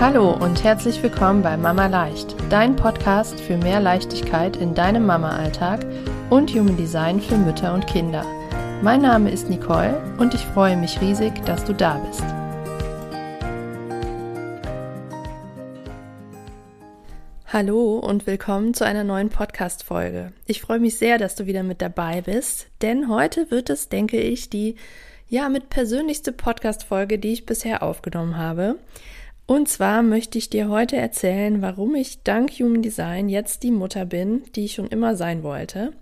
Hallo und herzlich willkommen bei Mama Leicht, dein Podcast für mehr Leichtigkeit in deinem Mama-Alltag und Human Design für Mütter und Kinder. Mein Name ist Nicole und ich freue mich riesig, dass du da bist. Hallo und willkommen zu einer neuen Podcast-Folge. Ich freue mich sehr, dass du wieder mit dabei bist, denn heute wird es, denke ich, die ja mit persönlichste Podcast-Folge, die ich bisher aufgenommen habe. Und zwar möchte ich dir heute erzählen, warum ich dank Human Design jetzt die Mutter bin, die ich schon immer sein wollte.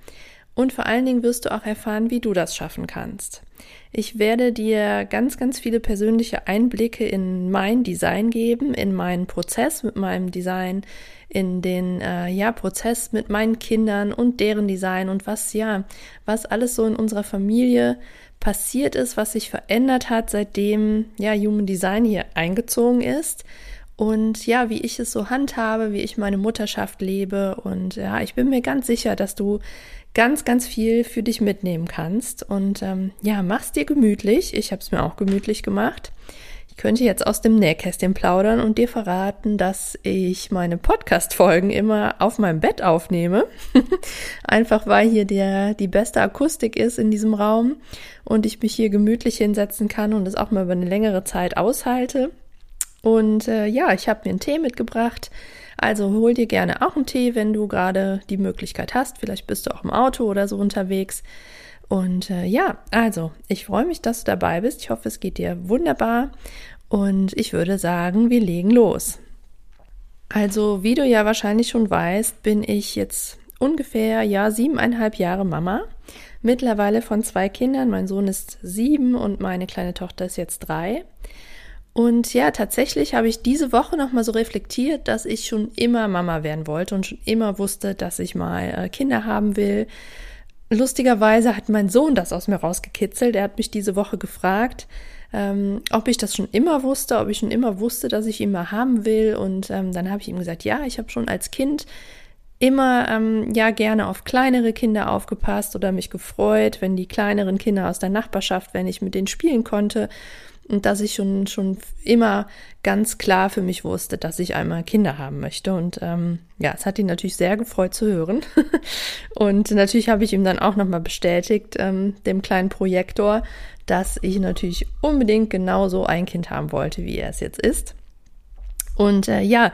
Und vor allen Dingen wirst du auch erfahren, wie du das schaffen kannst. Ich werde dir ganz, ganz viele persönliche Einblicke in mein Design geben, in meinen Prozess mit meinem Design, in den äh, ja Prozess mit meinen Kindern und deren Design und was ja, was alles so in unserer Familie passiert ist, was sich verändert hat, seitdem ja Human Design hier eingezogen ist und ja, wie ich es so handhabe, wie ich meine Mutterschaft lebe und ja, ich bin mir ganz sicher, dass du ganz, ganz viel für dich mitnehmen kannst und ähm, ja, mach's dir gemütlich. Ich habe es mir auch gemütlich gemacht. Ich könnte jetzt aus dem Nähkästchen plaudern und dir verraten, dass ich meine Podcast-Folgen immer auf meinem Bett aufnehme. Einfach weil hier der, die beste Akustik ist in diesem Raum und ich mich hier gemütlich hinsetzen kann und es auch mal über eine längere Zeit aushalte. Und äh, ja, ich habe mir einen Tee mitgebracht. Also hol dir gerne auch einen Tee, wenn du gerade die Möglichkeit hast. Vielleicht bist du auch im Auto oder so unterwegs. Und äh, ja, also ich freue mich, dass du dabei bist. Ich hoffe, es geht dir wunderbar. Und ich würde sagen, wir legen los. Also, wie du ja wahrscheinlich schon weißt, bin ich jetzt ungefähr, ja, siebeneinhalb Jahre Mama. Mittlerweile von zwei Kindern. Mein Sohn ist sieben und meine kleine Tochter ist jetzt drei. Und ja, tatsächlich habe ich diese Woche nochmal so reflektiert, dass ich schon immer Mama werden wollte und schon immer wusste, dass ich mal äh, Kinder haben will. Lustigerweise hat mein Sohn das aus mir rausgekitzelt. Er hat mich diese Woche gefragt, ähm, ob ich das schon immer wusste, ob ich schon immer wusste, dass ich ihn mal haben will. Und ähm, dann habe ich ihm gesagt, ja, ich habe schon als Kind immer ähm, ja gerne auf kleinere Kinder aufgepasst oder mich gefreut, wenn die kleineren Kinder aus der Nachbarschaft, wenn ich mit denen spielen konnte und dass ich schon, schon immer ganz klar für mich wusste, dass ich einmal Kinder haben möchte. Und ähm, ja, es hat ihn natürlich sehr gefreut zu hören. und natürlich habe ich ihm dann auch nochmal bestätigt, ähm, dem kleinen Projektor, dass ich natürlich unbedingt genauso ein Kind haben wollte, wie er es jetzt ist. Und äh, ja,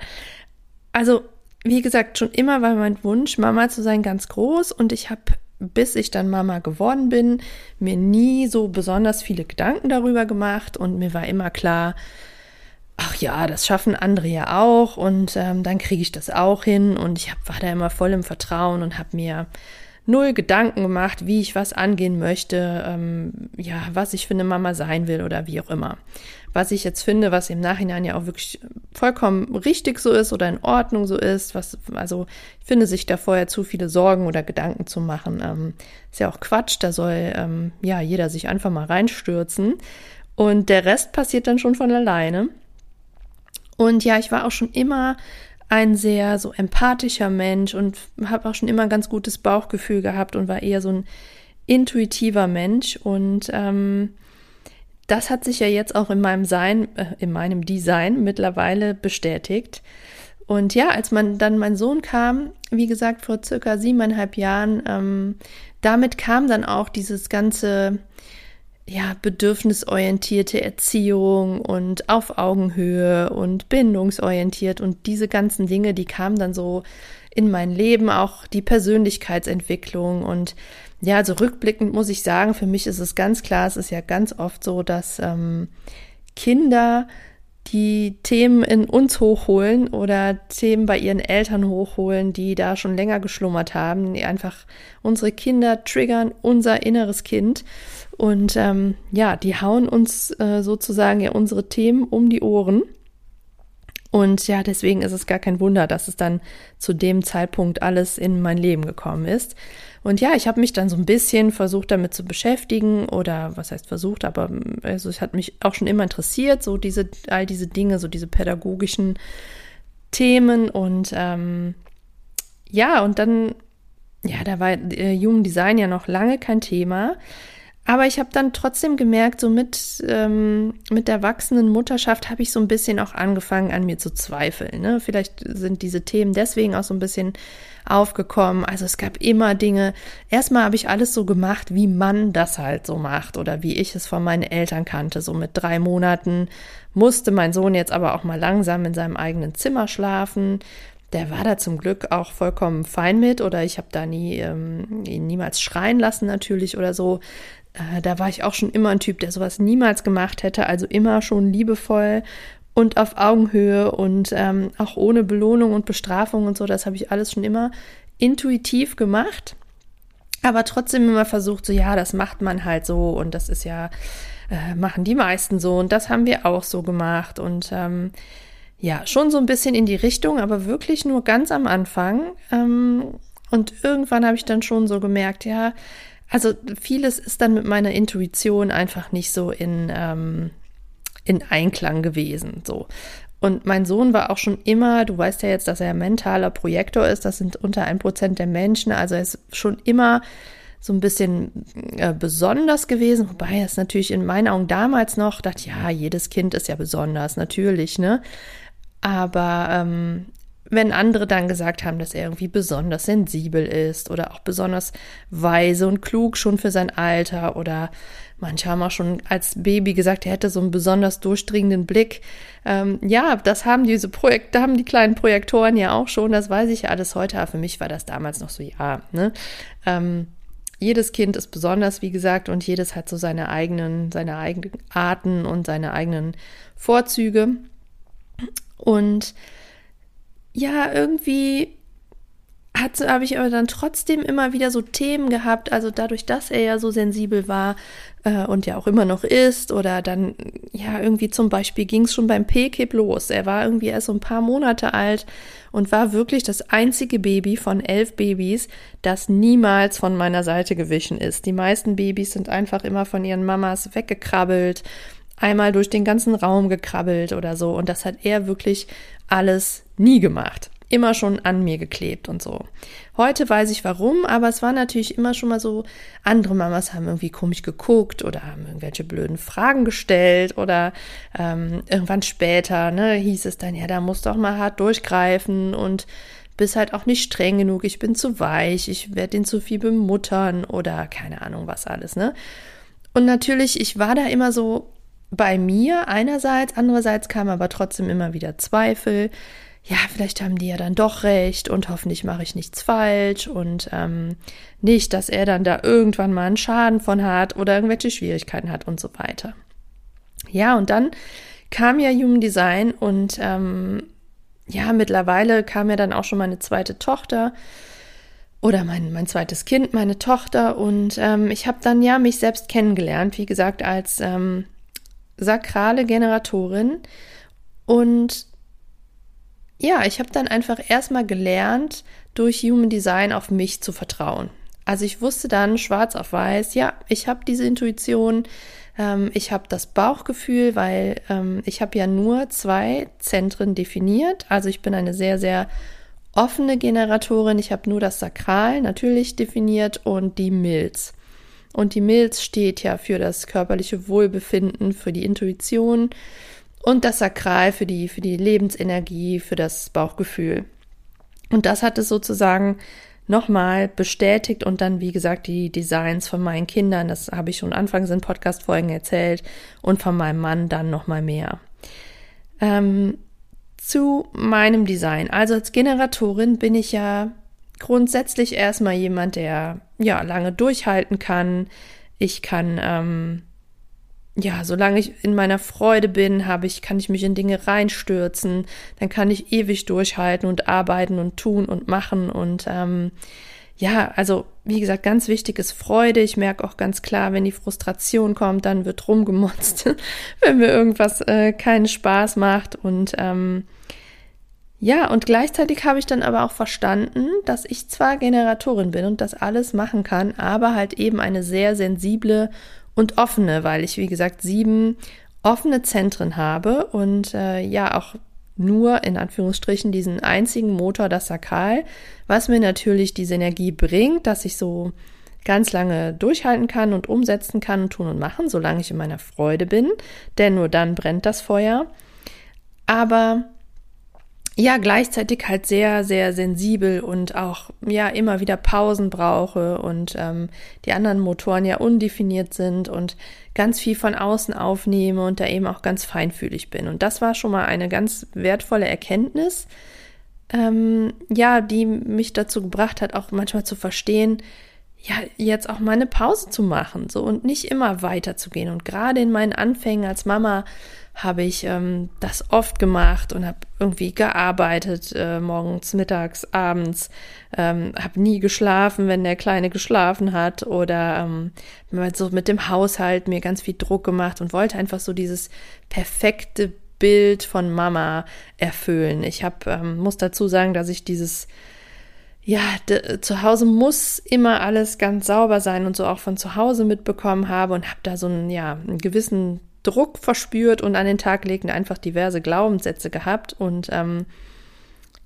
also wie gesagt, schon immer war mein Wunsch, Mama zu sein, ganz groß. Und ich habe bis ich dann Mama geworden bin, mir nie so besonders viele Gedanken darüber gemacht und mir war immer klar, ach ja, das schaffen andere ja auch und ähm, dann kriege ich das auch hin und ich hab, war da immer voll im Vertrauen und habe mir null Gedanken gemacht, wie ich was angehen möchte, ähm, ja, was ich für eine Mama sein will oder wie auch immer. Was ich jetzt finde, was im Nachhinein ja auch wirklich vollkommen richtig so ist oder in Ordnung so ist, was, also ich finde, sich da vorher zu viele Sorgen oder Gedanken zu machen, ähm, ist ja auch Quatsch, da soll ähm, ja jeder sich einfach mal reinstürzen. Und der Rest passiert dann schon von alleine. Und ja, ich war auch schon immer ein sehr so empathischer Mensch und habe auch schon immer ein ganz gutes Bauchgefühl gehabt und war eher so ein intuitiver Mensch und ähm, das hat sich ja jetzt auch in meinem Sein, äh, in meinem Design mittlerweile bestätigt. Und ja, als man dann mein Sohn kam, wie gesagt, vor circa siebeneinhalb Jahren, ähm, damit kam dann auch dieses ganze, ja, bedürfnisorientierte Erziehung und auf Augenhöhe und bindungsorientiert und diese ganzen Dinge, die kamen dann so in mein Leben, auch die Persönlichkeitsentwicklung und ja, also rückblickend muss ich sagen, für mich ist es ganz klar, es ist ja ganz oft so, dass ähm, Kinder die Themen in uns hochholen oder Themen bei ihren Eltern hochholen, die da schon länger geschlummert haben, die einfach unsere Kinder triggern, unser inneres Kind. Und ähm, ja, die hauen uns äh, sozusagen ja unsere Themen um die Ohren. Und ja, deswegen ist es gar kein Wunder, dass es dann zu dem Zeitpunkt alles in mein Leben gekommen ist. Und ja, ich habe mich dann so ein bisschen versucht damit zu beschäftigen oder was heißt versucht, aber also es hat mich auch schon immer interessiert, so diese all diese Dinge, so diese pädagogischen Themen und ähm, ja und dann ja, da war äh, Human Design ja noch lange kein Thema. Aber ich habe dann trotzdem gemerkt, so mit, ähm, mit der wachsenden Mutterschaft habe ich so ein bisschen auch angefangen, an mir zu zweifeln. Ne? Vielleicht sind diese Themen deswegen auch so ein bisschen aufgekommen. Also es gab immer Dinge. Erstmal habe ich alles so gemacht, wie man das halt so macht oder wie ich es von meinen Eltern kannte. So mit drei Monaten musste mein Sohn jetzt aber auch mal langsam in seinem eigenen Zimmer schlafen. Der war da zum Glück auch vollkommen fein mit oder ich habe da nie ähm, ihn niemals schreien lassen natürlich oder so. Äh, da war ich auch schon immer ein Typ, der sowas niemals gemacht hätte, also immer schon liebevoll und auf Augenhöhe und ähm, auch ohne Belohnung und Bestrafung und so. Das habe ich alles schon immer intuitiv gemacht, aber trotzdem immer versucht, so ja, das macht man halt so und das ist ja, äh, machen die meisten so und das haben wir auch so gemacht und ähm, ja, schon so ein bisschen in die Richtung, aber wirklich nur ganz am Anfang. Ähm, und irgendwann habe ich dann schon so gemerkt, ja, also vieles ist dann mit meiner Intuition einfach nicht so in, ähm, in Einklang gewesen. So. Und mein Sohn war auch schon immer, du weißt ja jetzt, dass er mentaler Projektor ist, das sind unter ein Prozent der Menschen, also er ist schon immer so ein bisschen äh, besonders gewesen, wobei er es natürlich in meinen Augen damals noch dachte, ja, jedes Kind ist ja besonders, natürlich, ne? Aber ähm, wenn andere dann gesagt haben, dass er irgendwie besonders sensibel ist oder auch besonders weise und klug schon für sein Alter oder manche haben auch schon als Baby gesagt, er hätte so einen besonders durchdringenden Blick. Ähm, ja, das haben diese Projekte, haben die kleinen Projektoren ja auch schon, das weiß ich ja alles heute, aber für mich war das damals noch so, ja, ne? Ähm, jedes Kind ist besonders, wie gesagt, und jedes hat so seine eigenen, seine eigenen Arten und seine eigenen Vorzüge. Und ja, irgendwie habe ich aber dann trotzdem immer wieder so Themen gehabt, also dadurch, dass er ja so sensibel war äh, und ja auch immer noch ist, oder dann, ja, irgendwie zum Beispiel ging es schon beim PKIP los. Er war irgendwie erst so ein paar Monate alt und war wirklich das einzige Baby von elf Babys, das niemals von meiner Seite gewichen ist. Die meisten Babys sind einfach immer von ihren Mamas weggekrabbelt, einmal durch den ganzen Raum gekrabbelt oder so. Und das hat er wirklich alles nie gemacht. Immer schon an mir geklebt und so. Heute weiß ich warum, aber es war natürlich immer schon mal so, andere Mamas haben irgendwie komisch geguckt oder haben irgendwelche blöden Fragen gestellt oder ähm, irgendwann später, ne, hieß es dann, ja, da musst du auch mal hart durchgreifen und bist halt auch nicht streng genug, ich bin zu weich, ich werde den zu viel bemuttern oder keine Ahnung was alles, ne? Und natürlich, ich war da immer so bei mir einerseits, andererseits kamen aber trotzdem immer wieder Zweifel ja, vielleicht haben die ja dann doch recht und hoffentlich mache ich nichts falsch und ähm, nicht, dass er dann da irgendwann mal einen Schaden von hat oder irgendwelche Schwierigkeiten hat und so weiter. Ja, und dann kam ja Human Design und ähm, ja, mittlerweile kam ja dann auch schon meine zweite Tochter oder mein, mein zweites Kind, meine Tochter und ähm, ich habe dann ja mich selbst kennengelernt, wie gesagt, als ähm, sakrale Generatorin und ja, ich habe dann einfach erstmal gelernt, durch Human Design auf mich zu vertrauen. Also ich wusste dann schwarz auf weiß, ja, ich habe diese Intuition, ähm, ich habe das Bauchgefühl, weil ähm, ich habe ja nur zwei Zentren definiert. Also ich bin eine sehr, sehr offene Generatorin. Ich habe nur das Sakral natürlich definiert und die Milz. Und die Milz steht ja für das körperliche Wohlbefinden, für die Intuition, und das Sakral für die, für die Lebensenergie, für das Bauchgefühl. Und das hat es sozusagen nochmal bestätigt und dann, wie gesagt, die Designs von meinen Kindern, das habe ich schon anfangs in Podcast-Folgen erzählt und von meinem Mann dann nochmal mehr. Ähm, zu meinem Design. Also als Generatorin bin ich ja grundsätzlich erstmal jemand, der ja lange durchhalten kann. Ich kann ähm, ja, solange ich in meiner Freude bin, habe ich, kann ich mich in Dinge reinstürzen, dann kann ich ewig durchhalten und arbeiten und tun und machen und ähm, ja, also wie gesagt, ganz wichtig ist Freude. Ich merke auch ganz klar, wenn die Frustration kommt, dann wird rumgemotzt, wenn mir irgendwas äh, keinen Spaß macht und ähm, ja, und gleichzeitig habe ich dann aber auch verstanden, dass ich zwar Generatorin bin und das alles machen kann, aber halt eben eine sehr sensible und offene, weil ich, wie gesagt, sieben offene Zentren habe und äh, ja auch nur in Anführungsstrichen diesen einzigen Motor, das Sakral, was mir natürlich diese Energie bringt, dass ich so ganz lange durchhalten kann und umsetzen kann und tun und machen, solange ich in meiner Freude bin, denn nur dann brennt das Feuer. Aber ja, gleichzeitig halt sehr, sehr sensibel und auch ja immer wieder Pausen brauche und ähm, die anderen Motoren ja undefiniert sind und ganz viel von außen aufnehme und da eben auch ganz feinfühlig bin. Und das war schon mal eine ganz wertvolle Erkenntnis, ähm, ja, die mich dazu gebracht hat, auch manchmal zu verstehen, ja, jetzt auch mal eine Pause zu machen, so und nicht immer weiterzugehen. Und gerade in meinen Anfängen als Mama habe ich ähm, das oft gemacht und habe irgendwie gearbeitet, äh, morgens, mittags, abends, ähm, habe nie geschlafen, wenn der Kleine geschlafen hat oder ähm, so mit dem Haushalt mir ganz viel Druck gemacht und wollte einfach so dieses perfekte Bild von Mama erfüllen. Ich habe, ähm, muss dazu sagen, dass ich dieses ja, zu Hause muss immer alles ganz sauber sein und so auch von zu Hause mitbekommen habe und habe da so einen, ja, einen gewissen Druck verspürt und an den Tag legend einfach diverse Glaubenssätze gehabt und ähm,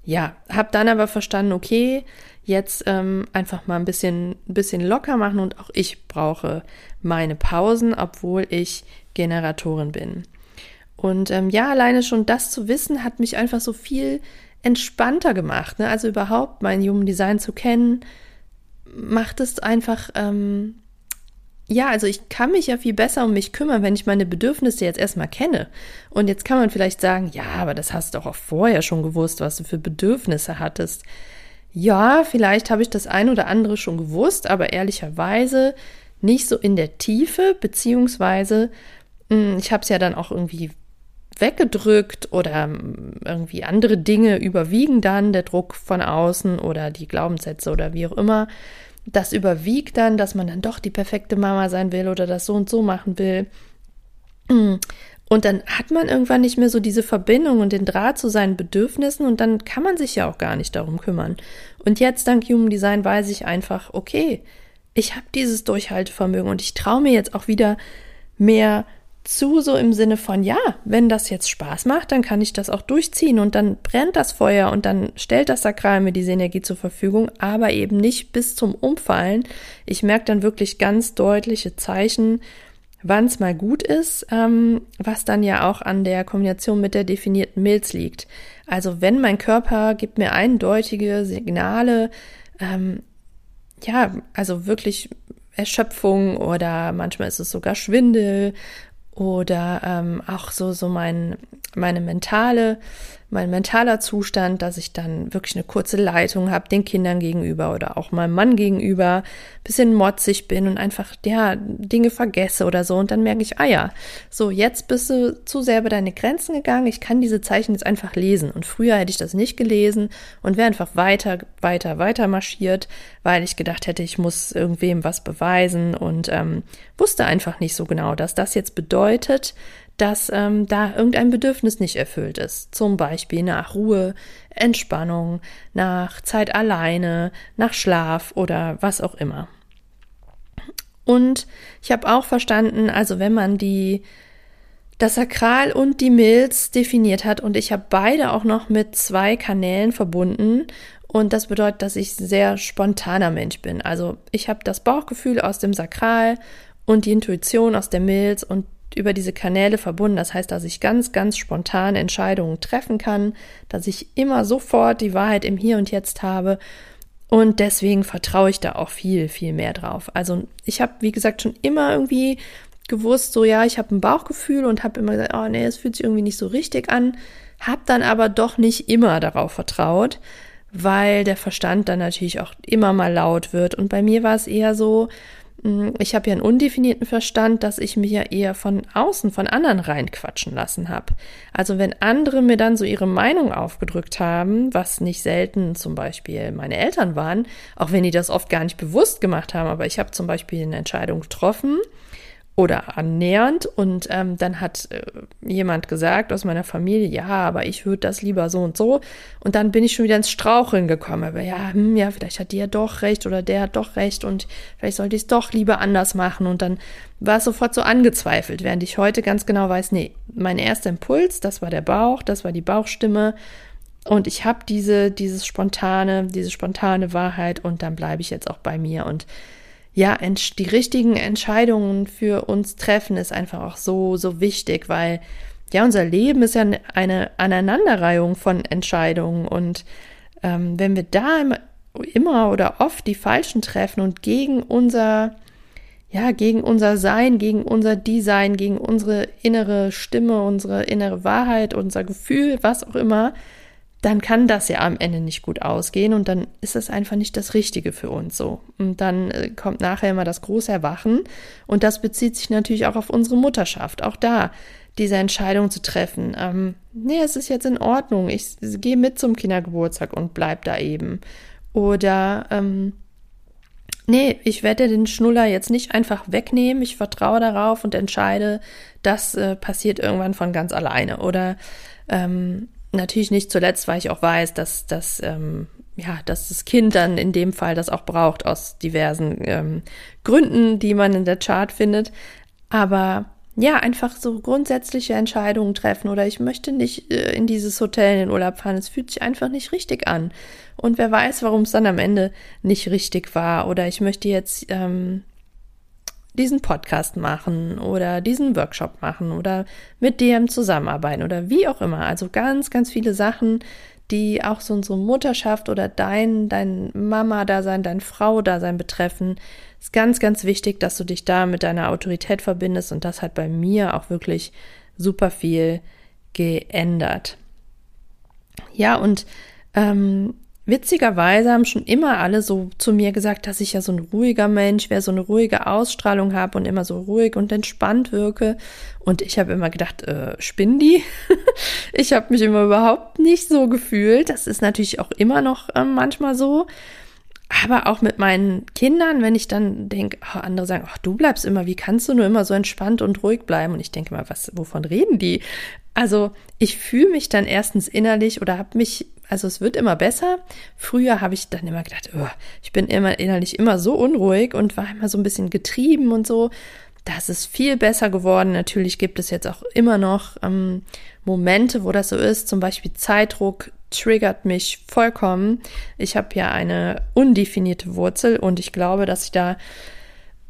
ja, habe dann aber verstanden, okay, jetzt ähm, einfach mal ein bisschen, bisschen locker machen und auch ich brauche meine Pausen, obwohl ich Generatorin bin. Und ähm, ja, alleine schon das zu wissen, hat mich einfach so viel entspannter gemacht. Ne? Also überhaupt mein Human Design zu kennen, macht es einfach ähm, ja, also ich kann mich ja viel besser um mich kümmern, wenn ich meine Bedürfnisse jetzt erstmal kenne. Und jetzt kann man vielleicht sagen, ja, aber das hast du auch vorher schon gewusst, was du für Bedürfnisse hattest. Ja, vielleicht habe ich das ein oder andere schon gewusst, aber ehrlicherweise nicht so in der Tiefe, beziehungsweise hm, ich habe es ja dann auch irgendwie weggedrückt oder hm, irgendwie andere Dinge überwiegen dann, der Druck von außen oder die Glaubenssätze oder wie auch immer das überwiegt dann, dass man dann doch die perfekte Mama sein will oder das so und so machen will. Und dann hat man irgendwann nicht mehr so diese Verbindung und den Draht zu seinen Bedürfnissen und dann kann man sich ja auch gar nicht darum kümmern. Und jetzt dank Human Design weiß ich einfach, okay, ich habe dieses Durchhaltevermögen und ich traue mir jetzt auch wieder mehr zu, so im Sinne von, ja, wenn das jetzt Spaß macht, dann kann ich das auch durchziehen und dann brennt das Feuer und dann stellt das Sakral mir diese Energie zur Verfügung, aber eben nicht bis zum Umfallen. Ich merke dann wirklich ganz deutliche Zeichen, wann es mal gut ist, ähm, was dann ja auch an der Kombination mit der definierten Milz liegt. Also wenn mein Körper gibt mir eindeutige Signale, ähm, ja, also wirklich Erschöpfung oder manchmal ist es sogar Schwindel oder ähm, auch so so mein meine mentale mein mentaler Zustand, dass ich dann wirklich eine kurze Leitung habe den Kindern gegenüber oder auch meinem Mann gegenüber, bisschen motzig bin und einfach ja Dinge vergesse oder so. Und dann merke ich, ah ja, so jetzt bist du zu sehr über deine Grenzen gegangen, ich kann diese Zeichen jetzt einfach lesen. Und früher hätte ich das nicht gelesen und wäre einfach weiter weiter weiter marschiert, weil ich gedacht hätte, ich muss irgendwem was beweisen und ähm, wusste einfach nicht so genau, dass das jetzt bedeutet, dass ähm, da irgendein Bedürfnis nicht erfüllt ist. Zum Beispiel nach Ruhe, Entspannung, nach Zeit alleine, nach Schlaf oder was auch immer. Und ich habe auch verstanden, also wenn man die das Sakral und die Milz definiert hat und ich habe beide auch noch mit zwei Kanälen verbunden und das bedeutet, dass ich sehr spontaner Mensch bin. Also ich habe das Bauchgefühl aus dem Sakral und die Intuition aus der Milz und über diese Kanäle verbunden. Das heißt, dass ich ganz, ganz spontan Entscheidungen treffen kann, dass ich immer sofort die Wahrheit im Hier und Jetzt habe. Und deswegen vertraue ich da auch viel, viel mehr drauf. Also ich habe, wie gesagt, schon immer irgendwie gewusst, so ja, ich habe ein Bauchgefühl und habe immer gesagt, oh nee, es fühlt sich irgendwie nicht so richtig an. Habe dann aber doch nicht immer darauf vertraut, weil der Verstand dann natürlich auch immer mal laut wird. Und bei mir war es eher so, ich habe ja einen undefinierten Verstand, dass ich mich ja eher von außen, von anderen reinquatschen lassen habe. Also wenn andere mir dann so ihre Meinung aufgedrückt haben, was nicht selten zum Beispiel meine Eltern waren, auch wenn die das oft gar nicht bewusst gemacht haben, aber ich habe zum Beispiel eine Entscheidung getroffen oder annähernd. Und ähm, dann hat äh, jemand gesagt aus meiner Familie, ja, aber ich würde das lieber so und so. Und dann bin ich schon wieder ins Straucheln gekommen. Aber ja, hm, ja, vielleicht hat die ja doch recht oder der hat doch recht und vielleicht sollte ich es doch lieber anders machen. Und dann war es sofort so angezweifelt, während ich heute ganz genau weiß, nee, mein erster Impuls, das war der Bauch, das war die Bauchstimme. Und ich habe diese, dieses spontane, diese spontane Wahrheit und dann bleibe ich jetzt auch bei mir und ja, die richtigen Entscheidungen für uns treffen, ist einfach auch so, so wichtig, weil ja, unser Leben ist ja eine Aneinanderreihung von Entscheidungen und ähm, wenn wir da immer oder oft die falschen treffen und gegen unser, ja, gegen unser Sein, gegen unser Design, gegen unsere innere Stimme, unsere innere Wahrheit, unser Gefühl, was auch immer, dann kann das ja am Ende nicht gut ausgehen und dann ist es einfach nicht das Richtige für uns so. Und dann äh, kommt nachher immer das große Erwachen und das bezieht sich natürlich auch auf unsere Mutterschaft. Auch da diese Entscheidung zu treffen. Ähm, nee, es ist jetzt in Ordnung. Ich gehe mit zum Kindergeburtstag und bleib da eben. Oder ähm, nee, ich werde den Schnuller jetzt nicht einfach wegnehmen. Ich vertraue darauf und entscheide, das äh, passiert irgendwann von ganz alleine. Oder ähm, natürlich nicht zuletzt, weil ich auch weiß, dass, dass, ähm, ja, dass das Kind dann in dem Fall das auch braucht aus diversen ähm, Gründen, die man in der Chart findet. Aber ja, einfach so grundsätzliche Entscheidungen treffen oder ich möchte nicht äh, in dieses Hotel in den Urlaub fahren. Es fühlt sich einfach nicht richtig an. Und wer weiß, warum es dann am Ende nicht richtig war. Oder ich möchte jetzt ähm, diesen Podcast machen oder diesen Workshop machen oder mit DM zusammenarbeiten oder wie auch immer. Also ganz, ganz viele Sachen, die auch so unsere Mutterschaft oder dein, dein Mama-Dasein, dein Frau-Dasein betreffen, ist ganz, ganz wichtig, dass du dich da mit deiner Autorität verbindest und das hat bei mir auch wirklich super viel geändert. Ja, und ähm, witzigerweise haben schon immer alle so zu mir gesagt, dass ich ja so ein ruhiger Mensch wäre, so eine ruhige Ausstrahlung habe und immer so ruhig und entspannt wirke. Und ich habe immer gedacht, äh, spinn die? ich habe mich immer überhaupt nicht so gefühlt. Das ist natürlich auch immer noch äh, manchmal so. Aber auch mit meinen Kindern, wenn ich dann denke, oh, andere sagen, ach, du bleibst immer, wie kannst du nur immer so entspannt und ruhig bleiben? Und ich denke mal, was, wovon reden die? Also ich fühle mich dann erstens innerlich oder habe mich, also es wird immer besser. Früher habe ich dann immer gedacht, oh, ich bin immer innerlich immer so unruhig und war immer so ein bisschen getrieben und so. Das ist viel besser geworden. Natürlich gibt es jetzt auch immer noch ähm, Momente, wo das so ist. Zum Beispiel Zeitdruck triggert mich vollkommen. Ich habe ja eine undefinierte Wurzel und ich glaube, dass ich da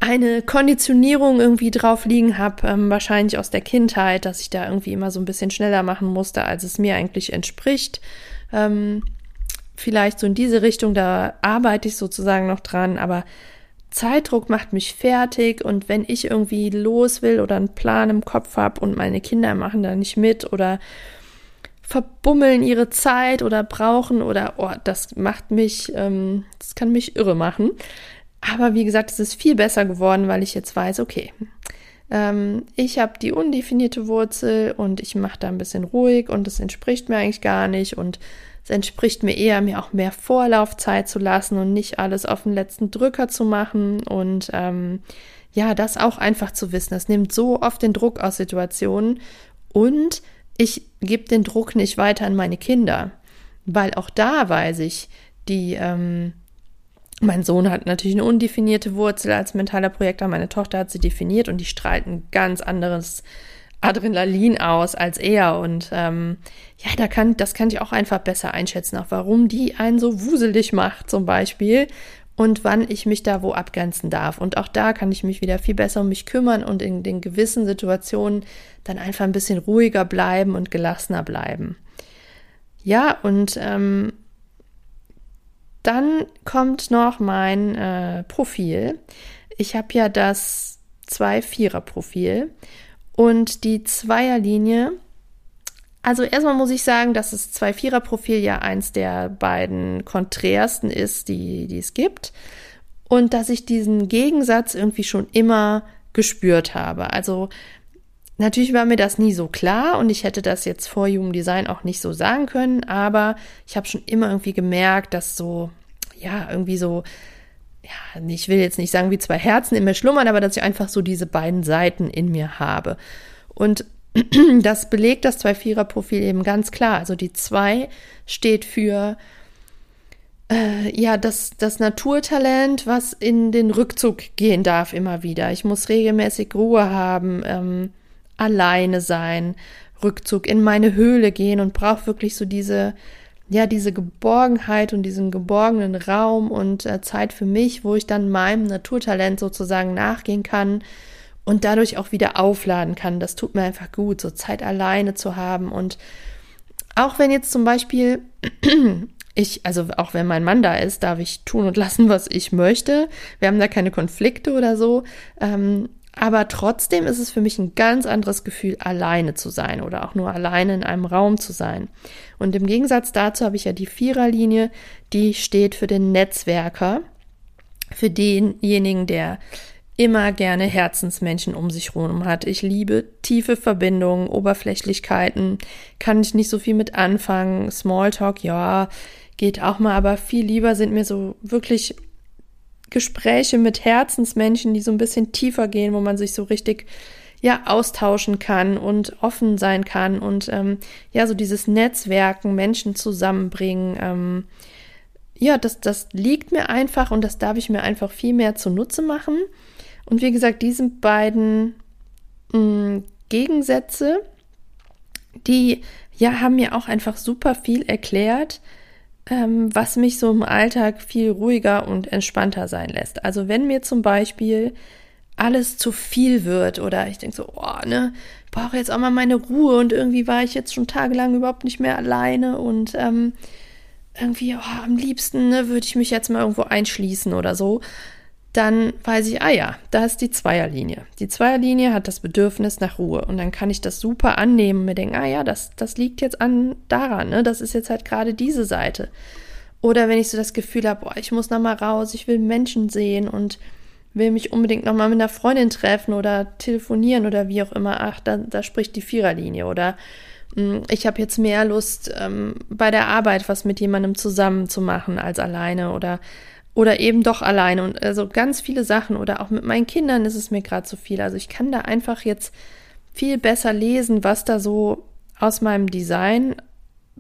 eine Konditionierung irgendwie drauf liegen habe, ähm, wahrscheinlich aus der Kindheit, dass ich da irgendwie immer so ein bisschen schneller machen musste, als es mir eigentlich entspricht. Ähm, vielleicht so in diese Richtung, da arbeite ich sozusagen noch dran, aber Zeitdruck macht mich fertig und wenn ich irgendwie los will oder einen Plan im Kopf habe und meine Kinder machen da nicht mit oder verbummeln ihre Zeit oder brauchen oder oh, das macht mich, ähm, das kann mich irre machen. Aber wie gesagt, es ist viel besser geworden, weil ich jetzt weiß, okay, ähm, ich habe die undefinierte Wurzel und ich mache da ein bisschen ruhig und es entspricht mir eigentlich gar nicht und es entspricht mir eher, mir auch mehr Vorlaufzeit zu lassen und nicht alles auf den letzten Drücker zu machen und ähm, ja, das auch einfach zu wissen. Das nimmt so oft den Druck aus Situationen und ich gebe den Druck nicht weiter an meine Kinder, weil auch da weiß ich, die, ähm, mein Sohn hat natürlich eine undefinierte Wurzel als mentaler Projektor, meine Tochter hat sie definiert und die strahlt ein ganz anderes Adrenalin aus als er. Und ähm, ja, da kann, das kann ich auch einfach besser einschätzen, auch warum die einen so wuselig macht, zum Beispiel. Und wann ich mich da wo abgrenzen darf. Und auch da kann ich mich wieder viel besser um mich kümmern und in den gewissen Situationen dann einfach ein bisschen ruhiger bleiben und gelassener bleiben. Ja, und ähm, dann kommt noch mein äh, Profil. Ich habe ja das 2-4er-Profil und die Zweierlinie. Also erstmal muss ich sagen, dass das 2-4er-Profil ja eins der beiden konträrsten ist, die, die es gibt. Und dass ich diesen Gegensatz irgendwie schon immer gespürt habe. Also Natürlich war mir das nie so klar und ich hätte das jetzt vor Human Design auch nicht so sagen können, aber ich habe schon immer irgendwie gemerkt, dass so, ja, irgendwie so, ja, ich will jetzt nicht sagen, wie zwei Herzen in mir schlummern, aber dass ich einfach so diese beiden Seiten in mir habe. Und das belegt das Zwei-Vierer-Profil eben ganz klar. Also die Zwei steht für äh, ja, das, das Naturtalent, was in den Rückzug gehen darf immer wieder. Ich muss regelmäßig Ruhe haben. Ähm, alleine sein, Rückzug in meine Höhle gehen und brauche wirklich so diese, ja, diese Geborgenheit und diesen geborgenen Raum und äh, Zeit für mich, wo ich dann meinem Naturtalent sozusagen nachgehen kann und dadurch auch wieder aufladen kann. Das tut mir einfach gut, so Zeit alleine zu haben. Und auch wenn jetzt zum Beispiel ich, also auch wenn mein Mann da ist, darf ich tun und lassen, was ich möchte. Wir haben da keine Konflikte oder so. Ähm, aber trotzdem ist es für mich ein ganz anderes Gefühl, alleine zu sein oder auch nur alleine in einem Raum zu sein. Und im Gegensatz dazu habe ich ja die Viererlinie, die steht für den Netzwerker, für denjenigen, der immer gerne Herzensmenschen um sich rum hat. Ich liebe tiefe Verbindungen, Oberflächlichkeiten, kann ich nicht so viel mit anfangen. Smalltalk, ja, geht auch mal, aber viel lieber sind mir so wirklich Gespräche mit Herzensmenschen, die so ein bisschen tiefer gehen, wo man sich so richtig ja austauschen kann und offen sein kann und ähm, ja so dieses Netzwerken, Menschen zusammenbringen. Ähm, ja, das, das liegt mir einfach und das darf ich mir einfach viel mehr zunutze machen. Und wie gesagt, diese beiden mh, mm, Gegensätze, die ja haben mir auch einfach super viel erklärt, ähm, was mich so im Alltag viel ruhiger und entspannter sein lässt. Also wenn mir zum Beispiel alles zu viel wird oder ich denke so, oh, ne, ich brauche jetzt auch mal meine Ruhe und irgendwie war ich jetzt schon tagelang überhaupt nicht mehr alleine und ähm, irgendwie oh, am liebsten ne, würde ich mich jetzt mal irgendwo einschließen oder so dann weiß ich, ah ja, da ist die Zweierlinie. Die Zweierlinie hat das Bedürfnis nach Ruhe und dann kann ich das super annehmen und mir denken, ah ja, das, das liegt jetzt an daran, ne? Das ist jetzt halt gerade diese Seite. Oder wenn ich so das Gefühl habe, boah, ich muss noch mal raus, ich will Menschen sehen und will mich unbedingt noch mal mit einer Freundin treffen oder telefonieren oder wie auch immer, ach, da, da spricht die Viererlinie oder hm, ich habe jetzt mehr Lust, ähm, bei der Arbeit was mit jemandem zusammen zu machen als alleine oder oder eben doch alleine und also ganz viele Sachen oder auch mit meinen Kindern ist es mir gerade zu viel. Also ich kann da einfach jetzt viel besser lesen, was da so aus meinem Design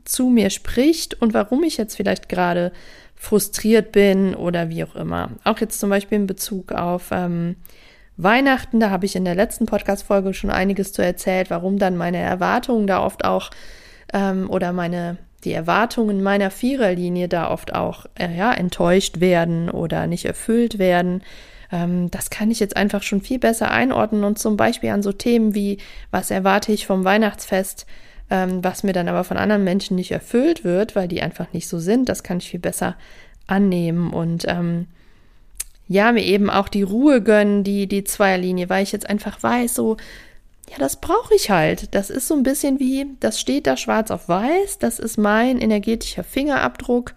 zu mir spricht und warum ich jetzt vielleicht gerade frustriert bin oder wie auch immer. Auch jetzt zum Beispiel in Bezug auf ähm, Weihnachten, da habe ich in der letzten Podcast-Folge schon einiges zu erzählt, warum dann meine Erwartungen da oft auch ähm, oder meine die Erwartungen meiner Viererlinie da oft auch äh, ja, enttäuscht werden oder nicht erfüllt werden. Ähm, das kann ich jetzt einfach schon viel besser einordnen und zum Beispiel an so Themen wie, was erwarte ich vom Weihnachtsfest, ähm, was mir dann aber von anderen Menschen nicht erfüllt wird, weil die einfach nicht so sind, das kann ich viel besser annehmen und ähm, ja, mir eben auch die Ruhe gönnen, die, die Zweierlinie, weil ich jetzt einfach weiß, so, ja, das brauche ich halt. Das ist so ein bisschen wie, das steht da schwarz auf weiß, das ist mein energetischer Fingerabdruck.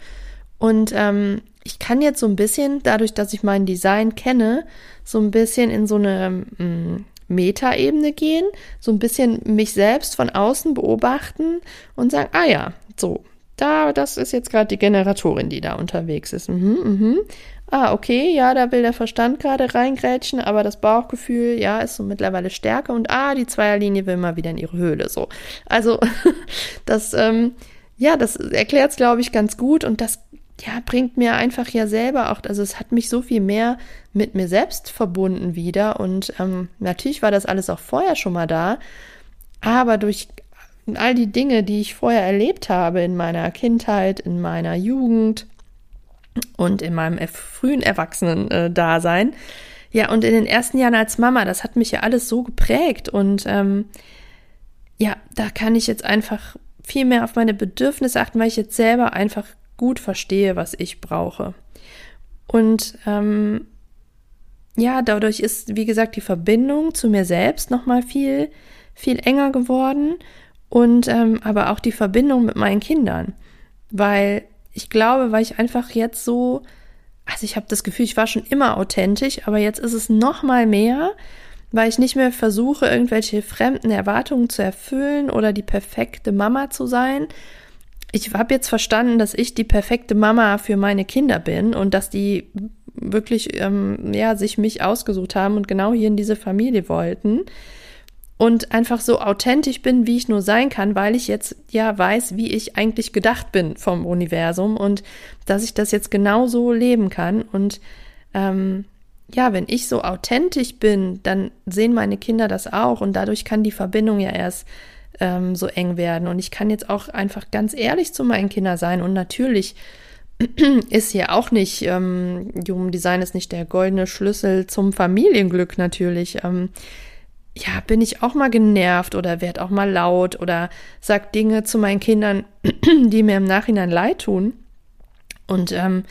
Und ähm, ich kann jetzt so ein bisschen, dadurch, dass ich mein Design kenne, so ein bisschen in so eine ähm, Metaebene gehen, so ein bisschen mich selbst von außen beobachten und sagen, ah ja, so, da, das ist jetzt gerade die Generatorin, die da unterwegs ist. Mhm, mhm ah, okay, ja, da will der Verstand gerade reingrätschen, aber das Bauchgefühl, ja, ist so mittlerweile stärker und ah, die Zweierlinie will mal wieder in ihre Höhle, so. Also, das, ähm, ja, das erklärt es, glaube ich, ganz gut und das, ja, bringt mir einfach ja selber auch, also es hat mich so viel mehr mit mir selbst verbunden wieder und ähm, natürlich war das alles auch vorher schon mal da, aber durch all die Dinge, die ich vorher erlebt habe in meiner Kindheit, in meiner Jugend, und in meinem frühen Erwachsenen-Dasein. Ja, und in den ersten Jahren als Mama, das hat mich ja alles so geprägt. Und ähm, ja, da kann ich jetzt einfach viel mehr auf meine Bedürfnisse achten, weil ich jetzt selber einfach gut verstehe, was ich brauche. Und ähm, ja, dadurch ist, wie gesagt, die Verbindung zu mir selbst nochmal viel, viel enger geworden und ähm, aber auch die Verbindung mit meinen Kindern, weil ich glaube, weil ich einfach jetzt so, also ich habe das Gefühl, ich war schon immer authentisch, aber jetzt ist es noch mal mehr, weil ich nicht mehr versuche, irgendwelche fremden Erwartungen zu erfüllen oder die perfekte Mama zu sein. Ich habe jetzt verstanden, dass ich die perfekte Mama für meine Kinder bin und dass die wirklich ähm, ja sich mich ausgesucht haben und genau hier in diese Familie wollten und einfach so authentisch bin, wie ich nur sein kann, weil ich jetzt ja weiß, wie ich eigentlich gedacht bin vom Universum und dass ich das jetzt genau so leben kann. Und ähm, ja, wenn ich so authentisch bin, dann sehen meine Kinder das auch und dadurch kann die Verbindung ja erst ähm, so eng werden. Und ich kann jetzt auch einfach ganz ehrlich zu meinen Kindern sein. Und natürlich ist hier auch nicht, ähm, Human Design ist nicht der goldene Schlüssel zum Familienglück natürlich. Ähm, ja, bin ich auch mal genervt oder werde auch mal laut oder sag Dinge zu meinen Kindern, die mir im Nachhinein leid tun. Und ähm,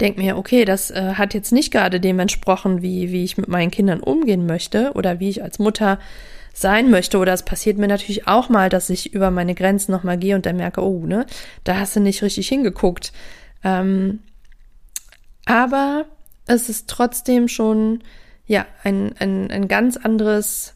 denke mir, okay, das äh, hat jetzt nicht gerade dem entsprochen, wie, wie ich mit meinen Kindern umgehen möchte oder wie ich als Mutter sein möchte. Oder es passiert mir natürlich auch mal, dass ich über meine Grenzen nochmal gehe und dann merke, oh, ne, da hast du nicht richtig hingeguckt. Ähm, aber es ist trotzdem schon, ja, ein, ein, ein ganz anderes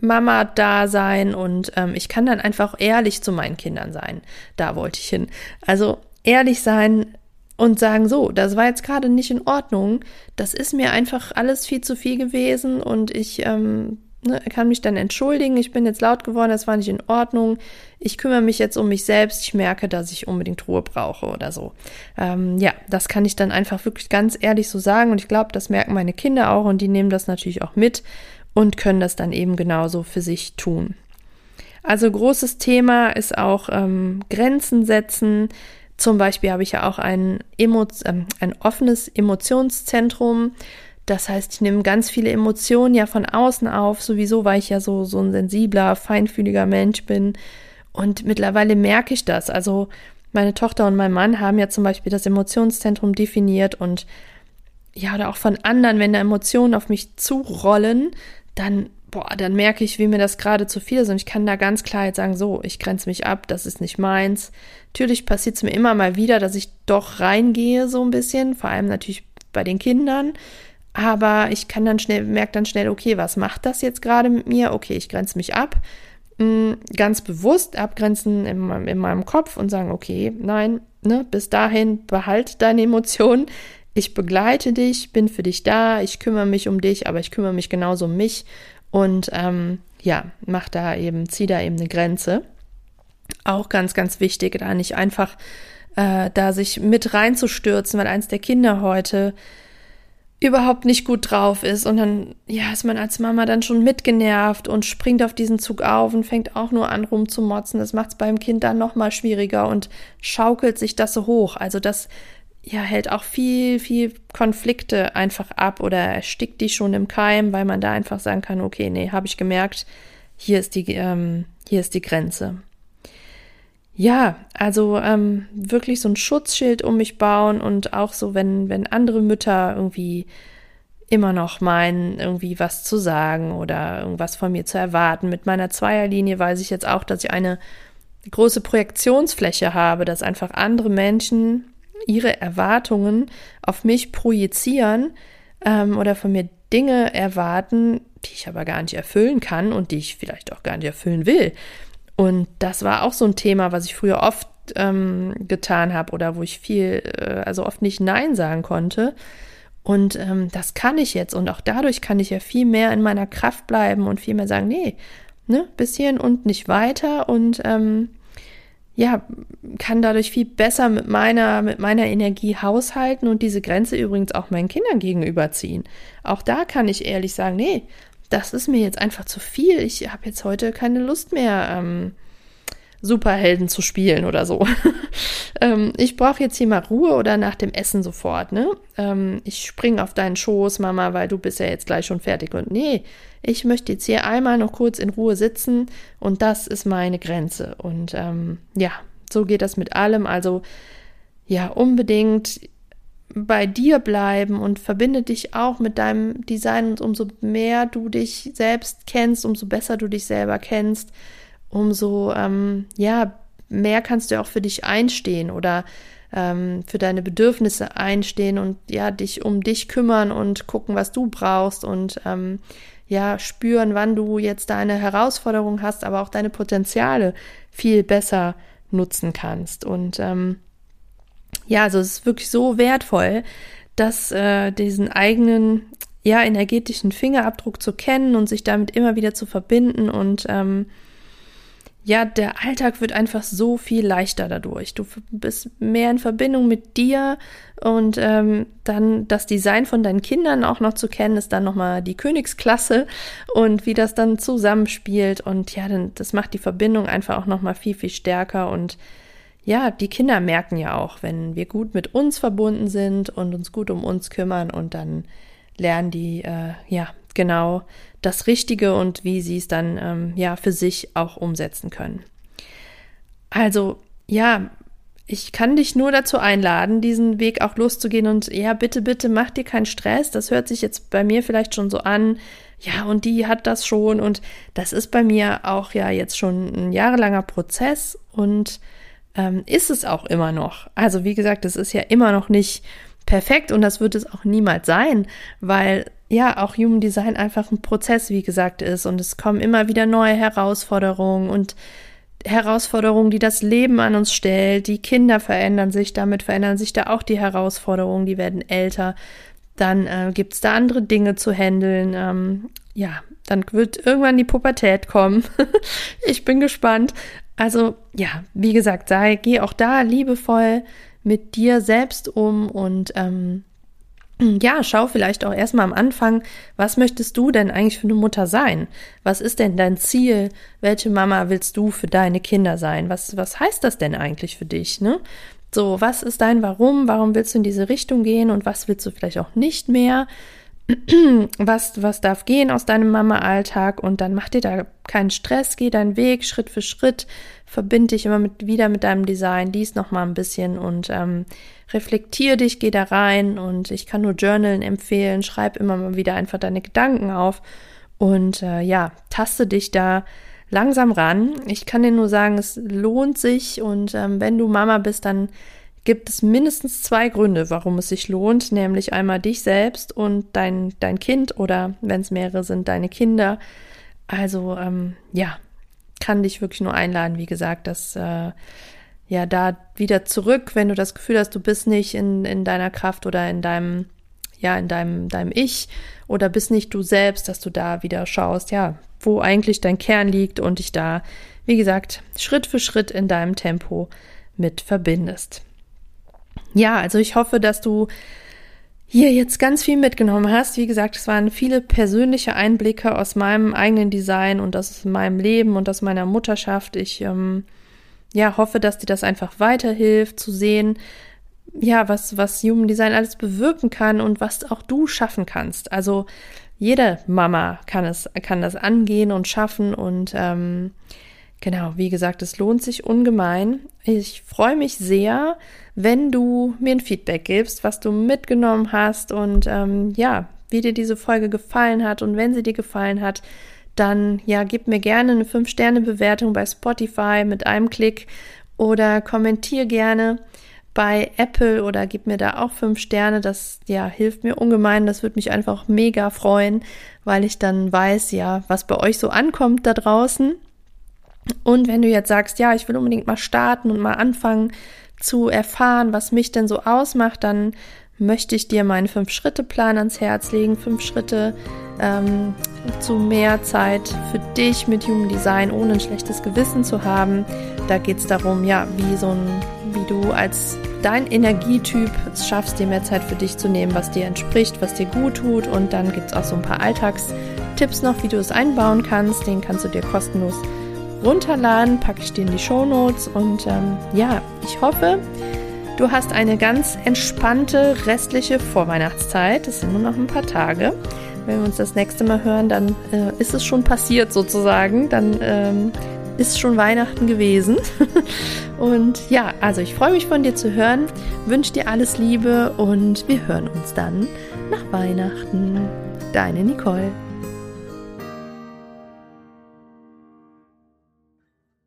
Mama-Dasein und ähm, ich kann dann einfach ehrlich zu meinen Kindern sein. Da wollte ich hin. Also ehrlich sein und sagen, so, das war jetzt gerade nicht in Ordnung. Das ist mir einfach alles viel zu viel gewesen und ich ähm, ne, kann mich dann entschuldigen. Ich bin jetzt laut geworden, das war nicht in Ordnung. Ich kümmere mich jetzt um mich selbst. Ich merke, dass ich unbedingt Ruhe brauche oder so. Ähm, ja, das kann ich dann einfach wirklich ganz ehrlich so sagen und ich glaube, das merken meine Kinder auch und die nehmen das natürlich auch mit und können das dann eben genauso für sich tun. Also großes Thema ist auch ähm, Grenzen setzen. Zum Beispiel habe ich ja auch ein, Emo äh, ein offenes Emotionszentrum. Das heißt, ich nehme ganz viele Emotionen ja von außen auf, sowieso, weil ich ja so, so ein sensibler, feinfühliger Mensch bin. Und mittlerweile merke ich das. Also meine Tochter und mein Mann haben ja zum Beispiel das Emotionszentrum definiert und ja, oder auch von anderen, wenn da Emotionen auf mich zurollen, dann, boah, dann merke ich, wie mir das gerade zu viel ist. Und ich kann da ganz klar jetzt sagen, so, ich grenze mich ab, das ist nicht meins. Natürlich passiert es mir immer mal wieder, dass ich doch reingehe, so ein bisschen, vor allem natürlich bei den Kindern. Aber ich kann dann schnell, merke dann schnell, okay, was macht das jetzt gerade mit mir? Okay, ich grenze mich ab. Mm, ganz bewusst abgrenzen in meinem, in meinem Kopf und sagen, okay, nein, ne, bis dahin behalt deine Emotionen ich begleite dich, bin für dich da, ich kümmere mich um dich, aber ich kümmere mich genauso um mich und ähm, ja, mach da eben, zieh da eben eine Grenze. Auch ganz, ganz wichtig, da nicht einfach äh, da sich mit reinzustürzen, weil eins der Kinder heute überhaupt nicht gut drauf ist und dann ja ist man als Mama dann schon mitgenervt und springt auf diesen Zug auf und fängt auch nur an rumzumotzen. Das macht es beim Kind dann noch mal schwieriger und schaukelt sich das so hoch. Also das ja, hält auch viel, viel Konflikte einfach ab oder erstickt die schon im Keim, weil man da einfach sagen kann, okay, nee, habe ich gemerkt, hier ist die, ähm, hier ist die Grenze. Ja, also ähm, wirklich so ein Schutzschild um mich bauen und auch so, wenn, wenn andere Mütter irgendwie immer noch meinen, irgendwie was zu sagen oder irgendwas von mir zu erwarten. Mit meiner Zweierlinie weiß ich jetzt auch, dass ich eine große Projektionsfläche habe, dass einfach andere Menschen ihre Erwartungen auf mich projizieren ähm, oder von mir Dinge erwarten, die ich aber gar nicht erfüllen kann und die ich vielleicht auch gar nicht erfüllen will. Und das war auch so ein Thema, was ich früher oft ähm, getan habe oder wo ich viel, äh, also oft nicht Nein sagen konnte. Und ähm, das kann ich jetzt und auch dadurch kann ich ja viel mehr in meiner Kraft bleiben und viel mehr sagen, nee, ne, bis hierhin und nicht weiter und ähm, ja, kann dadurch viel besser mit meiner, mit meiner Energie haushalten und diese Grenze übrigens auch meinen Kindern gegenüberziehen. Auch da kann ich ehrlich sagen, nee, das ist mir jetzt einfach zu viel. Ich habe jetzt heute keine Lust mehr, ähm, Superhelden zu spielen oder so. ähm, ich brauche jetzt hier mal Ruhe oder nach dem Essen sofort, ne? Ähm, ich spring auf deinen Schoß, Mama, weil du bist ja jetzt gleich schon fertig. Und nee, ich möchte jetzt hier einmal noch kurz in Ruhe sitzen und das ist meine Grenze. Und ähm, ja, so geht das mit allem. Also ja, unbedingt bei dir bleiben und verbinde dich auch mit deinem Design und umso mehr du dich selbst kennst, umso besser du dich selber kennst, umso ähm, ja mehr kannst du auch für dich einstehen oder ähm, für deine Bedürfnisse einstehen und ja dich um dich kümmern und gucken, was du brauchst und ähm, ja spüren, wann du jetzt deine Herausforderung hast, aber auch deine Potenziale viel besser nutzen kannst. Und ähm, ja, also es ist wirklich so wertvoll, dass äh, diesen eigenen ja energetischen Fingerabdruck zu kennen und sich damit immer wieder zu verbinden und ähm, ja, der Alltag wird einfach so viel leichter dadurch. Du bist mehr in Verbindung mit dir und ähm, dann das Design von deinen Kindern auch noch zu kennen, ist dann nochmal die Königsklasse und wie das dann zusammenspielt. Und ja, dann, das macht die Verbindung einfach auch nochmal viel, viel stärker. Und ja, die Kinder merken ja auch, wenn wir gut mit uns verbunden sind und uns gut um uns kümmern und dann lernen die, äh, ja, genau das Richtige und wie sie es dann ähm, ja für sich auch umsetzen können. Also ja, ich kann dich nur dazu einladen, diesen Weg auch loszugehen und ja, bitte, bitte mach dir keinen Stress. Das hört sich jetzt bei mir vielleicht schon so an. Ja, und die hat das schon und das ist bei mir auch ja jetzt schon ein jahrelanger Prozess und ähm, ist es auch immer noch. Also wie gesagt, es ist ja immer noch nicht perfekt und das wird es auch niemals sein, weil ja auch Human Design einfach ein Prozess, wie gesagt, ist und es kommen immer wieder neue Herausforderungen und Herausforderungen, die das Leben an uns stellt. Die Kinder verändern sich, damit verändern sich da auch die Herausforderungen, die werden älter. Dann äh, gibt es da andere Dinge zu handeln. Ähm, ja, dann wird irgendwann die Pubertät kommen. ich bin gespannt. Also ja, wie gesagt, sei, geh auch da liebevoll mit dir selbst um und ähm, ja, schau vielleicht auch erstmal am Anfang, was möchtest du denn eigentlich für eine Mutter sein? Was ist denn dein Ziel? Welche Mama willst du für deine Kinder sein? Was, was heißt das denn eigentlich für dich, ne? So, was ist dein Warum? Warum willst du in diese Richtung gehen und was willst du vielleicht auch nicht mehr? was, was darf gehen aus deinem Mama-Alltag und dann mach dir da keinen Stress, geh deinen Weg Schritt für Schritt, verbind dich immer mit, wieder mit deinem Design, lies noch mal ein bisschen und ähm, reflektier dich, geh da rein und ich kann nur Journalen empfehlen, schreib immer mal wieder einfach deine Gedanken auf und äh, ja, taste dich da langsam ran. Ich kann dir nur sagen, es lohnt sich und ähm, wenn du Mama bist, dann gibt es mindestens zwei Gründe, warum es sich lohnt, nämlich einmal dich selbst und dein, dein Kind oder wenn es mehrere sind, deine Kinder. Also ähm, ja, kann dich wirklich nur einladen, wie gesagt, dass äh, ja da wieder zurück, wenn du das Gefühl hast, du bist nicht in, in deiner Kraft oder in deinem, ja, in deinem, deinem Ich oder bist nicht du selbst, dass du da wieder schaust, ja, wo eigentlich dein Kern liegt und dich da, wie gesagt, Schritt für Schritt in deinem Tempo mit verbindest. Ja, also ich hoffe, dass du hier jetzt ganz viel mitgenommen hast. Wie gesagt, es waren viele persönliche Einblicke aus meinem eigenen Design und aus meinem Leben und aus meiner Mutterschaft. Ich ähm, ja hoffe, dass dir das einfach weiterhilft zu sehen, ja, was, was Human Design alles bewirken kann und was auch du schaffen kannst. Also jede Mama kann es, kann das angehen und schaffen und ähm, Genau, wie gesagt, es lohnt sich ungemein. Ich freue mich sehr, wenn du mir ein Feedback gibst, was du mitgenommen hast und ähm, ja, wie dir diese Folge gefallen hat. Und wenn sie dir gefallen hat, dann ja, gib mir gerne eine 5-Sterne-Bewertung bei Spotify mit einem Klick oder kommentier gerne bei Apple oder gib mir da auch 5 Sterne. Das ja hilft mir ungemein. Das würde mich einfach mega freuen, weil ich dann weiß, ja, was bei euch so ankommt da draußen. Und wenn du jetzt sagst, ja, ich will unbedingt mal starten und mal anfangen zu erfahren, was mich denn so ausmacht, dann möchte ich dir meinen Fünf-Schritte-Plan ans Herz legen. Fünf Schritte ähm, zu mehr Zeit für dich mit Human Design, ohne ein schlechtes Gewissen zu haben. Da geht es darum, ja, wie so ein, wie du als dein Energietyp es schaffst, dir mehr Zeit für dich zu nehmen, was dir entspricht, was dir gut tut. Und dann gibt es auch so ein paar Alltagstipps noch, wie du es einbauen kannst. Den kannst du dir kostenlos runterladen, packe ich dir in die Show Notes. Und ähm, ja, ich hoffe, du hast eine ganz entspannte restliche Vorweihnachtszeit. Es sind nur noch ein paar Tage. Wenn wir uns das nächste Mal hören, dann äh, ist es schon passiert sozusagen. Dann ähm, ist schon Weihnachten gewesen. und ja, also ich freue mich von dir zu hören, wünsche dir alles Liebe und wir hören uns dann nach Weihnachten. Deine Nicole.